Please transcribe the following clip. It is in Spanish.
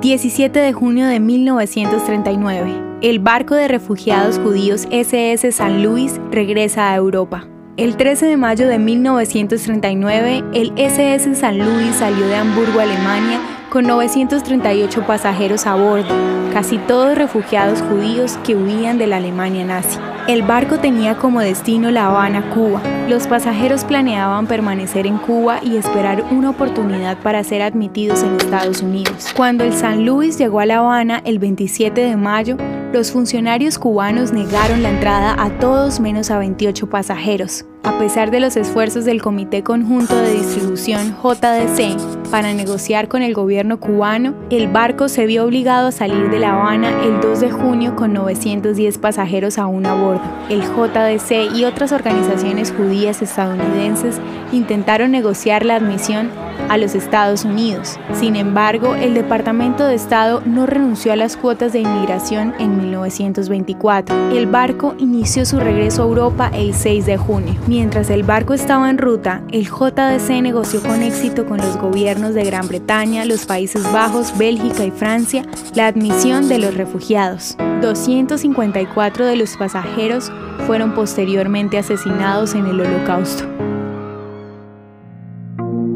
17 de junio de 1939. El barco de refugiados judíos SS San Luis regresa a Europa. El 13 de mayo de 1939, el SS San Luis salió de Hamburgo, Alemania, con 938 pasajeros a bordo, casi todos refugiados judíos que huían de la Alemania nazi. El barco tenía como destino La Habana, Cuba. Los pasajeros planeaban permanecer en Cuba y esperar una oportunidad para ser admitidos en Estados Unidos. Cuando el San Luis llegó a La Habana el 27 de mayo, los funcionarios cubanos negaron la entrada a todos menos a 28 pasajeros. A pesar de los esfuerzos del Comité Conjunto de Distribución JDC para negociar con el gobierno cubano, el barco se vio obligado a salir de La Habana el 2 de junio con 910 pasajeros aún a bordo. El JDC y otras organizaciones judías estadounidenses intentaron negociar la admisión a los Estados Unidos. Sin embargo, el Departamento de Estado no renunció a las cuotas de inmigración en 1924. El barco inició su regreso a Europa el 6 de junio. Mientras el barco estaba en ruta, el JDC negoció con éxito con los gobiernos de Gran Bretaña, los Países Bajos, Bélgica y Francia la admisión de los refugiados. 254 de los pasajeros fueron posteriormente asesinados en el Holocausto.